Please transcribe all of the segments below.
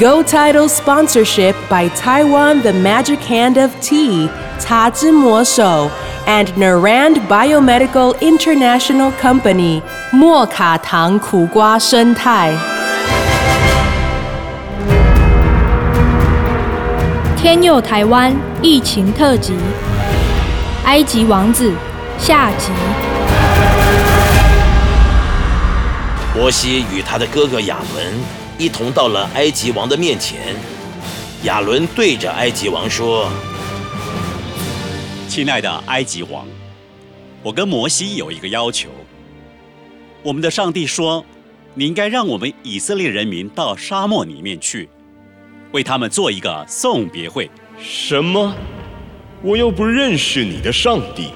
Go Title sponsorship by Taiwan The Magic Hand of Tea, Ta Zhi Mo Shou, and Narand Biomedical International Company, 莫卡糖苦瓜生态。天佑台湾疫情特辑，埃及王子下集。摩西与他的哥哥亚伦 一同到了埃及王的面前。亚伦对着埃及王说亲爱的埃及王，我跟摩西有一个要求。我们的上帝说，你应该让我们以色列人民到沙漠里面去，为他们做一个送别会。什么？我又不认识你的上帝，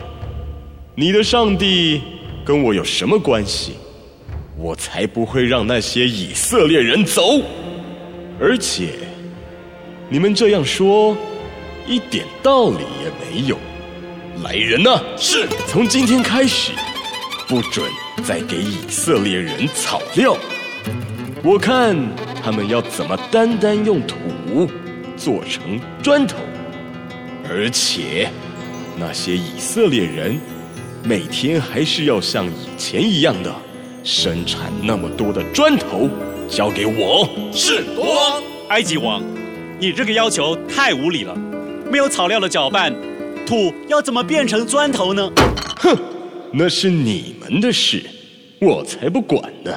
你的上帝跟我有什么关系？我才不会让那些以色列人走！而且，你们这样说，一点道理也没有。来人呐、是，从今天开始，不准再给以色列人草料。我看他们要怎么单单用土做成砖头，而且那些以色列人每天还是要像以前一样的生产那么多的砖头，交给我。是，国王。埃及王，你这个要求太无理了。没有草料的搅拌，土要怎么变成砖头呢？哼那是你们的事，我才不管呢。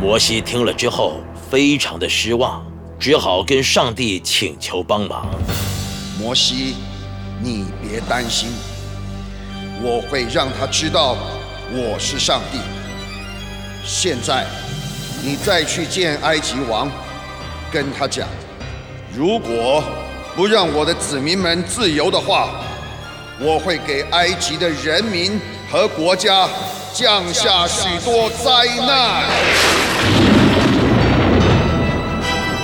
摩西听了之后非常的失望，只好跟上帝请求帮忙。摩西，你别担心，我会让他知道我是上帝。现在，你再去见埃及王，跟他讲，如果不让我的子民们自由的话，我会给埃及的人民和国家降下许多灾难。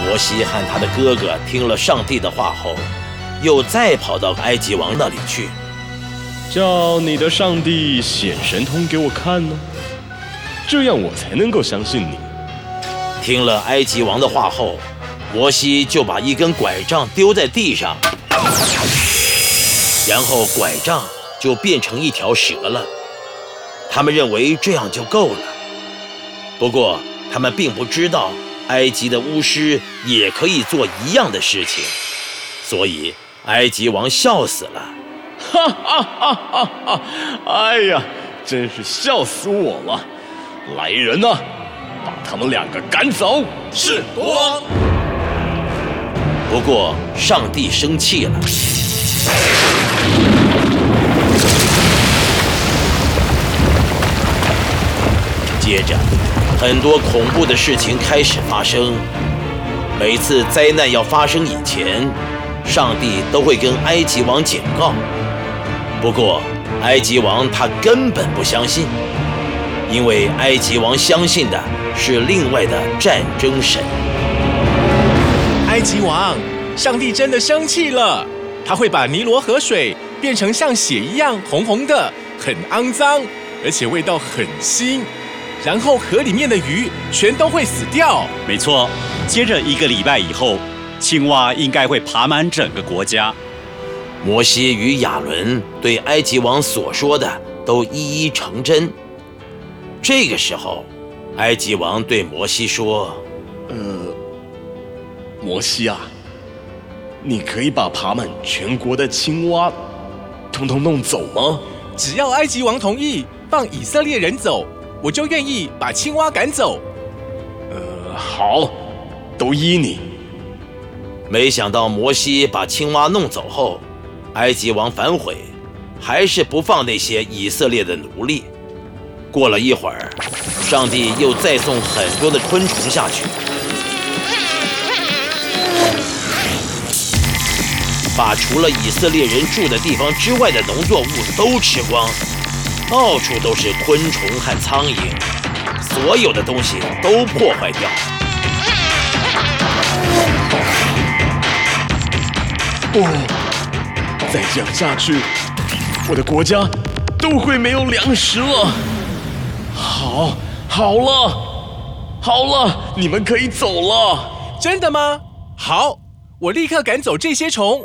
摩西和他的哥哥听了上帝的话后，又再跑到埃及王那里去。叫你的上帝显神通给我看呢，这样我才能够相信你。听了埃及王的话后，摩西就把一根拐杖丢在地上，然后拐杖就变成一条蛇了。他们认为这样就够了，不过他们并不知道埃及的巫师也可以做一样的事情，所以埃及王笑死了。哈哈哈哈哈！哎呀，真是笑死我了！来人呐、把他们两个赶走。是，国王。不过上帝生气了。接着，很多恐怖的事情开始发生。每次灾难要发生以前，上帝都会跟埃及王警告。不过，埃及王他根本不相信，因为埃及王相信的是另外的战争神。埃及王，上帝真的生气了，他会把尼罗河水变成像血一样红红的，很肮脏，而且味道很腥。然后河里面的鱼全都会死掉。没错，接着一个礼拜以后，青蛙应该会爬满整个国家。摩西与亚伦对埃及王所说的都一一成真。这个时候，埃及王对摩西说呃摩西啊，你可以把爬满全国的青蛙统统弄走吗？只要埃及王同意放以色列人走，我就愿意把青蛙赶走。呃，好，都依你。：“没想到摩西把青蛙弄走后，埃及王反悔，还是不放那些以色列的奴隶。过了一会儿，上帝又再送很多的昆虫下去。把除了以色列人住的地方之外的农作物都吃光，到处都是昆虫和苍蝇，所有的东西都破坏掉。哦，再这样下去，我的国家都会没有粮食了。好，好了，好了，你们可以走了。真的吗？好，我立刻赶走这些虫。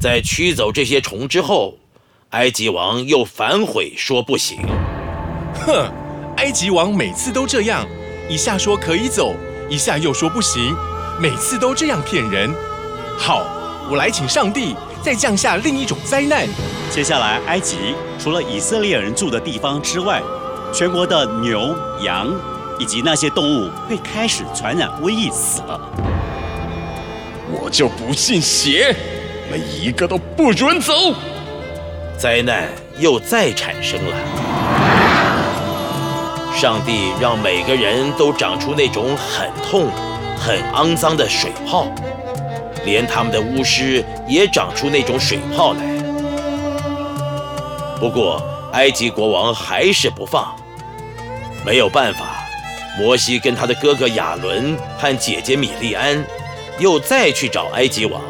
在驱走这些虫之后，埃及王又反悔说不行。哼，埃及王每次都这样，一下说可以走，一下又说不行，每次都这样骗人。好，我来请上帝再降下另一种灾难。接下来，埃及除了以色列人住的地方之外，全国的牛、羊以及那些动物会开始传染瘟疫死了。我就不信邪，每一个都不准走。灾难又再产生了。上帝让每个人都长出那种很痛、很肮脏的水泡，连他们的巫师也长出那种水泡来。不过，埃及国王还是不放。没有办法，摩西跟他的哥哥亚伦和姐姐米利安又再去找埃及王。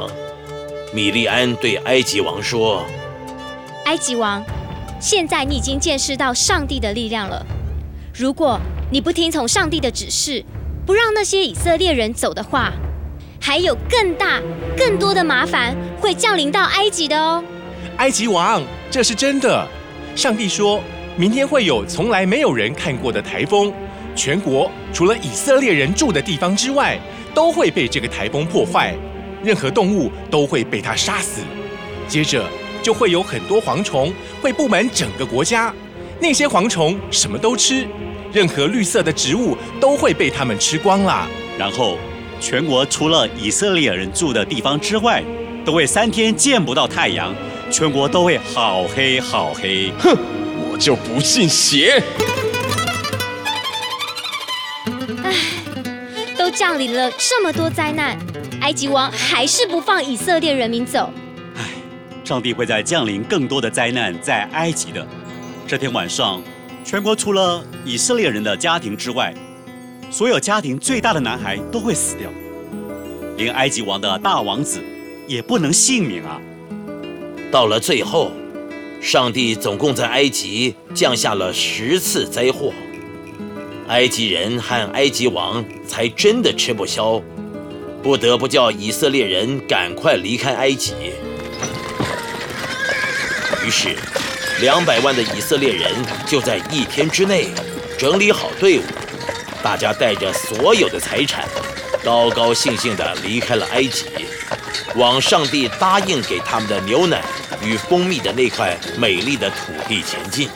米利安对埃及王说：“埃及王，现在你已经见识到上帝的力量了。如果你不听从上帝的指示，不让那些以色列人走的话，还有更大、更多的麻烦会降临到埃及的哦。”埃及王，这是真的。上帝说明天会有从来没有人看过的台风，全国除了以色列人住的地方之外，都会被这个台风破坏，任何动物都会被它杀死。接着就会有很多蝗虫会布满整个国家，那些蝗虫什么都吃，任何绿色的植物都会被它们吃光啦。然后，全国除了以色列人住的地方之外，都会三天见不到太阳，全国都会好黑好黑。哼，我就不信邪。都降临了这么多灾难，埃及王还是不放以色列人民走。唉，上帝会在降临更多的灾难在埃及的。这天晚上，全国除了以色列人的家庭之外，所有家庭最大的男孩都会死掉，连埃及王的大王子也不能幸免啊！到了最后，上帝总共在埃及降下了十次灾祸，埃及人和埃及王才真的吃不消，不得不叫以色列人赶快离开埃及。于是，两百万的以色列人就在一天之内整理好队伍，大家带着所有的财产，高高兴兴地离开了埃及，往上帝答应给他们的牛奶与蜂蜜的那块美丽的土地前进。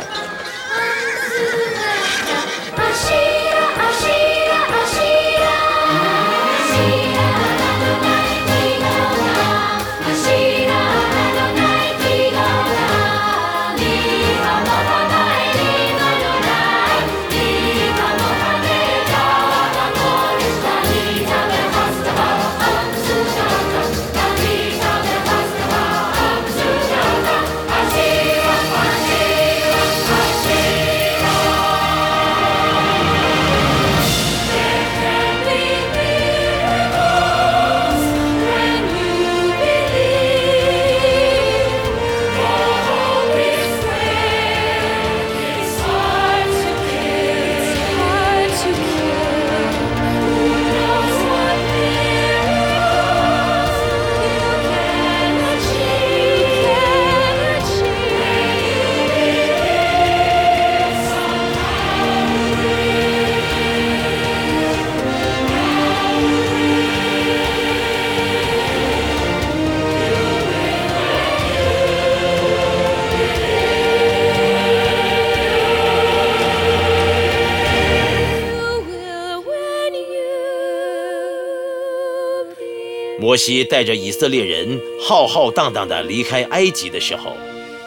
摩西带着以色列人浩浩荡荡地离开埃及的时候，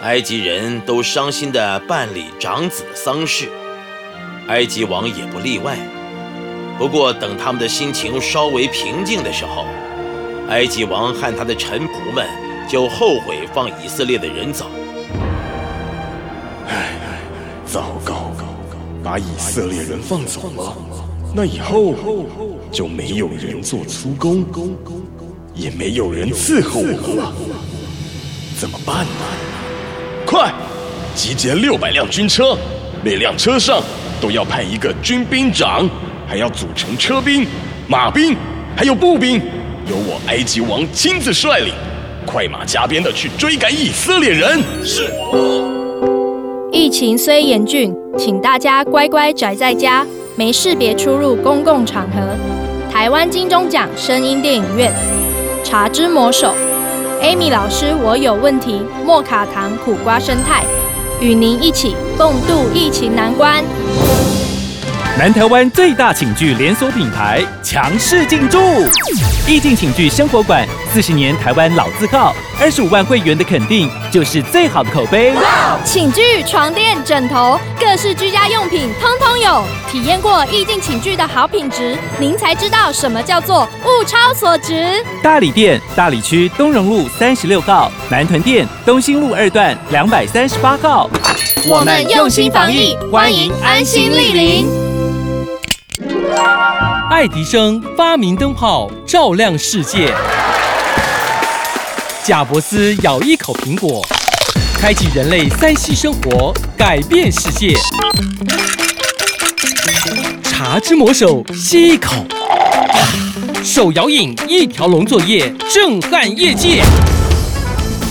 埃及人都伤心地办理长子的丧事，埃及王也不例外。不过，等他们的心情稍微平静的时候，埃及王和他的臣仆们就后悔放以色列的人走。唉，糟糕，把以色列人放走了，那以后就没有人做粗工，也没有人伺候我了，怎么办呢？快，集结六百辆军车，每辆车上都要派一个军兵长，还要组成车兵、马兵，还有步兵，由我埃及王亲自率领，快马加鞭的去追赶以色列人。是。疫情虽严峻，请大家乖乖宅在家，没事别出入公共场合。台湾金钟奖声音电影院，《茶之魔手》，Amy 老师，我有问题。莫卡糖苦瓜生态，与您一起共度疫情难关。南台湾最大寝具连锁品牌强势进驻，意境寝具生活馆，四十年台湾老字号，二十五万会员的肯定，就是最好的口碑。寝具、床垫、枕头，各式居家用品通通有。体验过意境寝具的好品质，您才知道什么叫做物超所值。大理店大理区东荣路三十六号，南屯店东兴路二段两百三十八号。我们用心防疫，欢迎安心莅临。爱迪生发明灯泡，照亮世界。贾伯斯咬一口苹果，开启人类三 C 生活，改变世界。茶之魔手吸一口，手摇饮一条龙作业，震撼业界。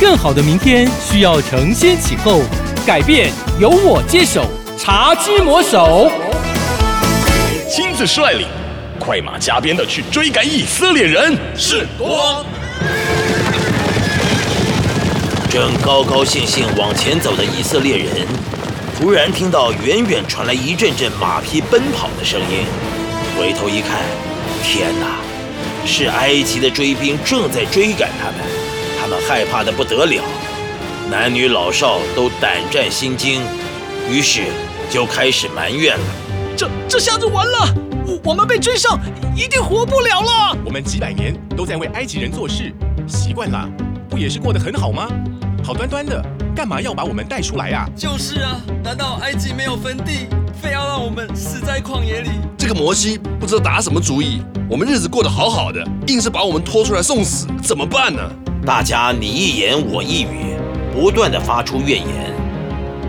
更好的明天需要承先启后，改变由我接手。茶之魔手。亲自率领，快马加鞭的去追赶以色列人。是多。正高高兴兴往前走的以色列人，突然听到远远传来一阵阵马匹奔跑的声音。回头一看，天哪，是埃及的追兵正在追赶他们。他们害怕的不得了，男女老少都胆战心惊，于是就开始埋怨了。这这下子完了，我我们被追上，一定活不了了。我们几百年都在为埃及人做事，习惯了，不也是过得很好吗？好端端的，干嘛要把我们带出来呀？就是啊，难道埃及没有坟地，非要让我们死在旷野里？这个摩西不知道打什么主意，我们日子过得好好的，硬是把我们拖出来送死，怎么办呢？大家你一言我一语，不断的发出怨言，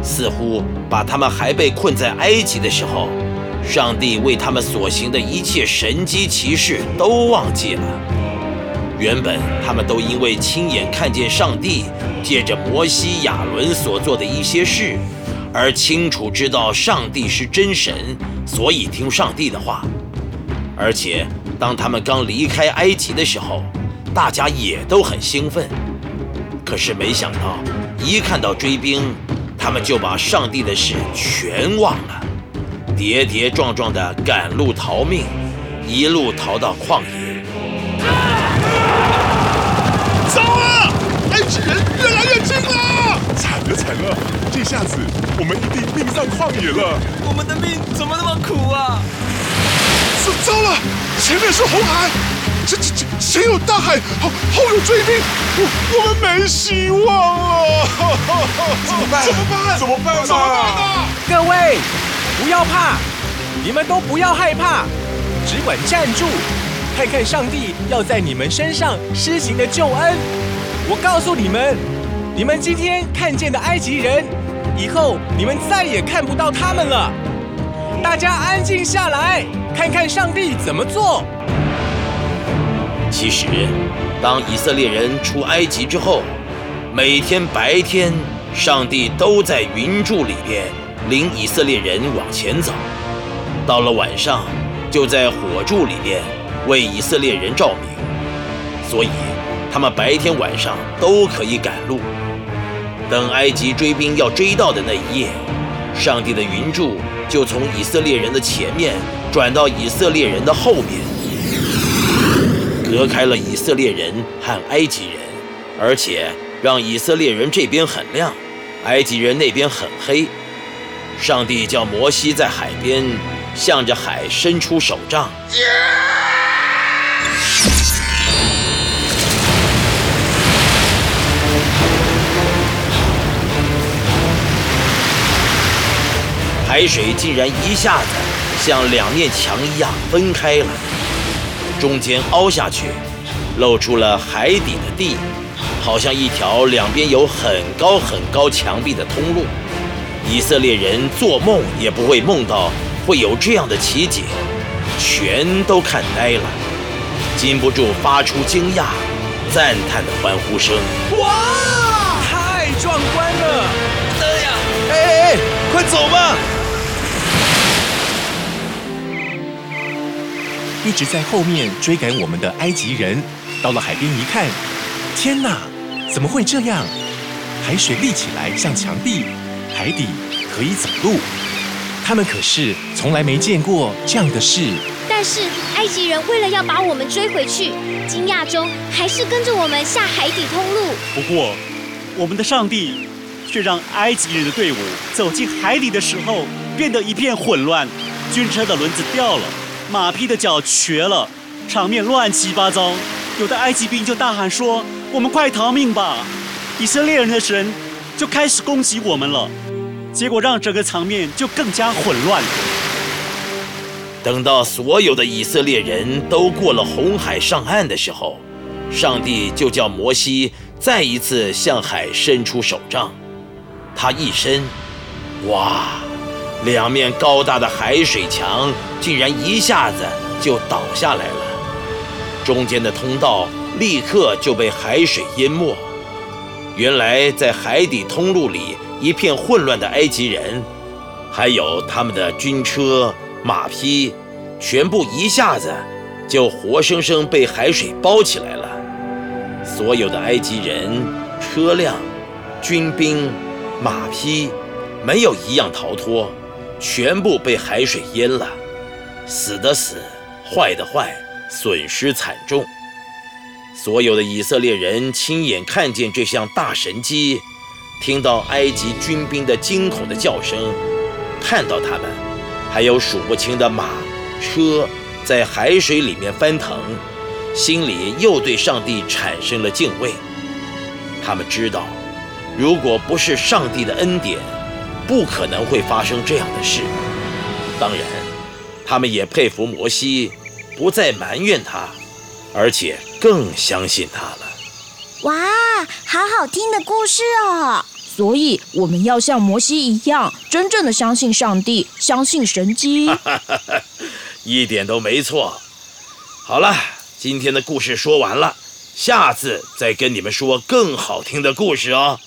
似乎把他们还被困在埃及的时候。上帝为他们所行的一切神机骑士都忘记了。原本他们都因为亲眼看见上帝借着摩西、亚伦所做的一些事，而清楚知道上帝是真神，所以听上帝的话。而且当他们刚离开埃及的时候，大家也都很兴奋。可是没想到，一看到追兵，他们就把上帝的事全忘了。跌跌撞撞的赶路逃命，一路逃到旷野。走啊！埃及人越来越近了！惨了惨了，这下子我们一定命丧旷野了。我们的命怎么那么苦啊？糟糟了，前面是红海，这这这前有大海，后后有追兵，我我们没希望了。怎么办？怎么办？怎么办？怎么办呢？各位！不要怕，你们都不要害怕，只管站住，看看上帝要在你们身上施行的救恩。我告诉你们，你们今天看见的埃及人，以后你们再也看不到他们了。大家安静下来，看看上帝怎么做。其实，当以色列人出埃及之后，每天白天，上帝都在云柱里边。领以色列人往前走，到了晚上，就在火柱里边为以色列人照明，所以他们白天晚上都可以赶路。等埃及追兵要追到的那一夜，上帝的云柱就从以色列人的前面转到以色列人的后面，隔开了以色列人和埃及人，而且让以色列人这边很亮，埃及人那边很黑。上帝叫摩西在海边向着海伸出手杖。海水竟然一下子像两面墙一样分开了。中间凹下去露出了海底的地好像一条两边有很高很高墙壁的通路。以色列人做梦也不会梦到会有这样的奇景，全都看呆了，禁不住发出惊讶、赞叹的欢呼声。哇，太壮观了！哎呀，哎哎哎，快走吧！一直在后面追赶我们的埃及人，到了海边一看，天哪，怎么会这样？海水立起来像墙壁，海底可以走路。他们可是从来没见过这样的事。但是埃及人为了要把我们追回去，惊讶中还是跟着我们下海底通路。不过，我们的上帝却让埃及人的队伍走进海底的时候变得一片混乱，军车的轮子掉了。马匹的脚瘸了，场面乱七八糟。有的埃及兵就大喊说：“我们快逃命吧！”以色列人的神就开始攻击我们了，结果让整个场面就更加混乱了。等到所有的以色列人都过了红海上岸的时候，上帝就叫摩西再一次向海伸出手杖。他一伸，哇！两面高大的海水墙竟然一下子就倒下来了，中间的通道立刻就被海水淹没。原来在海底通路里一片混乱的埃及人，还有他们的军车、马匹，全部一下子就活生生被海水包起来了。所有的埃及人、车辆、军兵、马匹，没有一样逃脱。全部被海水淹了，死的死，坏的坏，损失惨重。所有的以色列人亲眼看见这项大神迹，听到埃及军兵的惊恐的叫声，看到他们还有数不清的马车在海水里面翻腾，心里又对上帝产生了敬畏。他们知道，如果不是上帝的恩典，不可能会发生这样的事。当然，他们也佩服摩西，不再埋怨他，而且更相信他了。哇，好好听的故事哦！所以我们要像摩西一样，真正的相信上帝，相信神机。一点都没错。好了，今天的故事说完了，下次再跟你们说更好听的故事哦。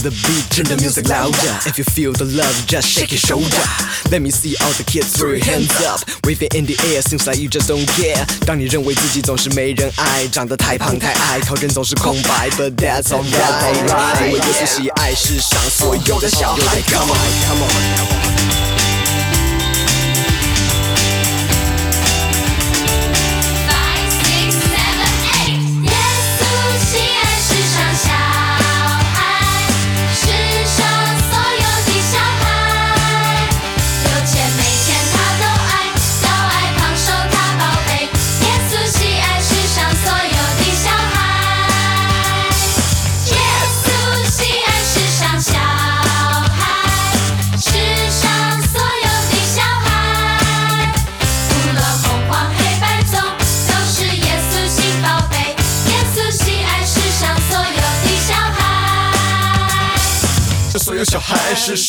the beat, turn the music louder. If you feel the love, just shake your shoulder. Let me see all the kids throw your hands up, wave it in the air. Seems like you just don't care. 当你认为自己总是没人爱，长得太胖太矮，靠人总是空白，But that's alright。因为耶稣喜爱世上所有的小孩。Come on, come on.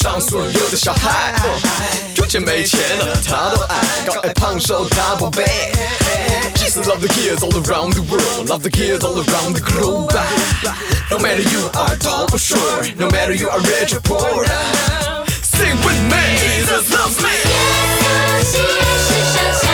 上所有的小孩，有钱没钱的他都爱，高矮胖瘦大宝贝。Jesus love the kids all around the world, love the kids all around the globe. No matter you are tall or short, no matter you are rich or poor. Sing with me, Jesus loves me. 耶稣喜爱世上小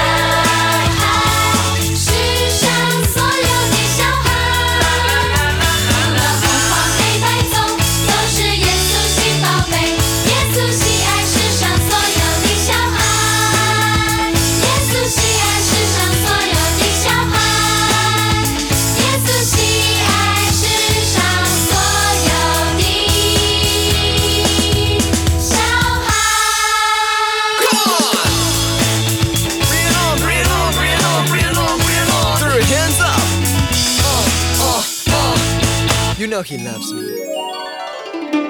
Know he loves me.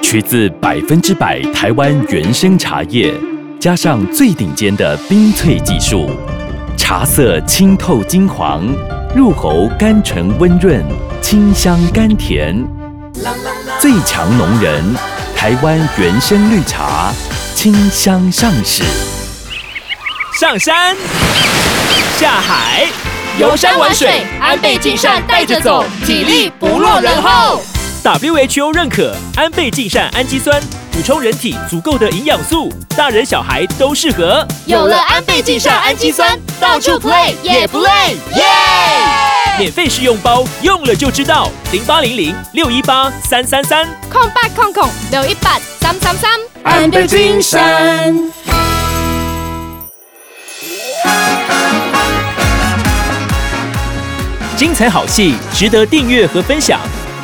取自百分之百台湾原生茶叶，加上最顶尖的冰萃技术，茶色清透金黄，入喉甘醇温润，清香甘甜。最强浓人，台湾原生绿茶，清香上市。上山，下海，游山玩水，安倍晋善带着走，体力不落人后。WHO 认可安倍晋善氨基酸，补充人体足够的营养素，大人小孩都适合。有了安倍晋善氨基酸，到处 play 也不累，耶！免费试用包，用了就知道。零八零零六一八三三三，空八空空六一八三三三，安倍晋善。精彩好戏值得订阅和分享，